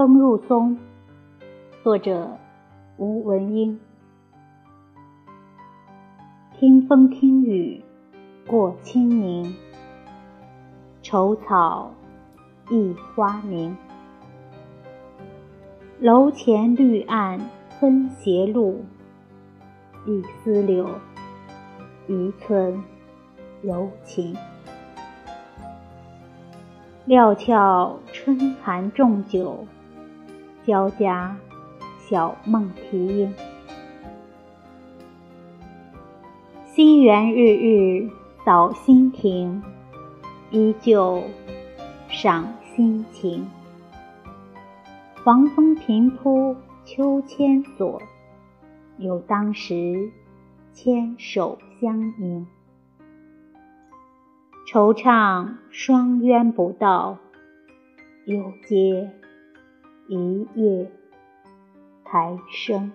风入松作者吴文英。听风听雨过清明愁草忆花明。楼前绿岸分斜路，一丝柳，一寸柔情。料峭春寒重酒，交加小梦啼莺。心园日日扫新亭，依旧赏心情。黄风平铺秋千索，有当时牵手相迎。惆怅双鸳不到，又接一夜台声。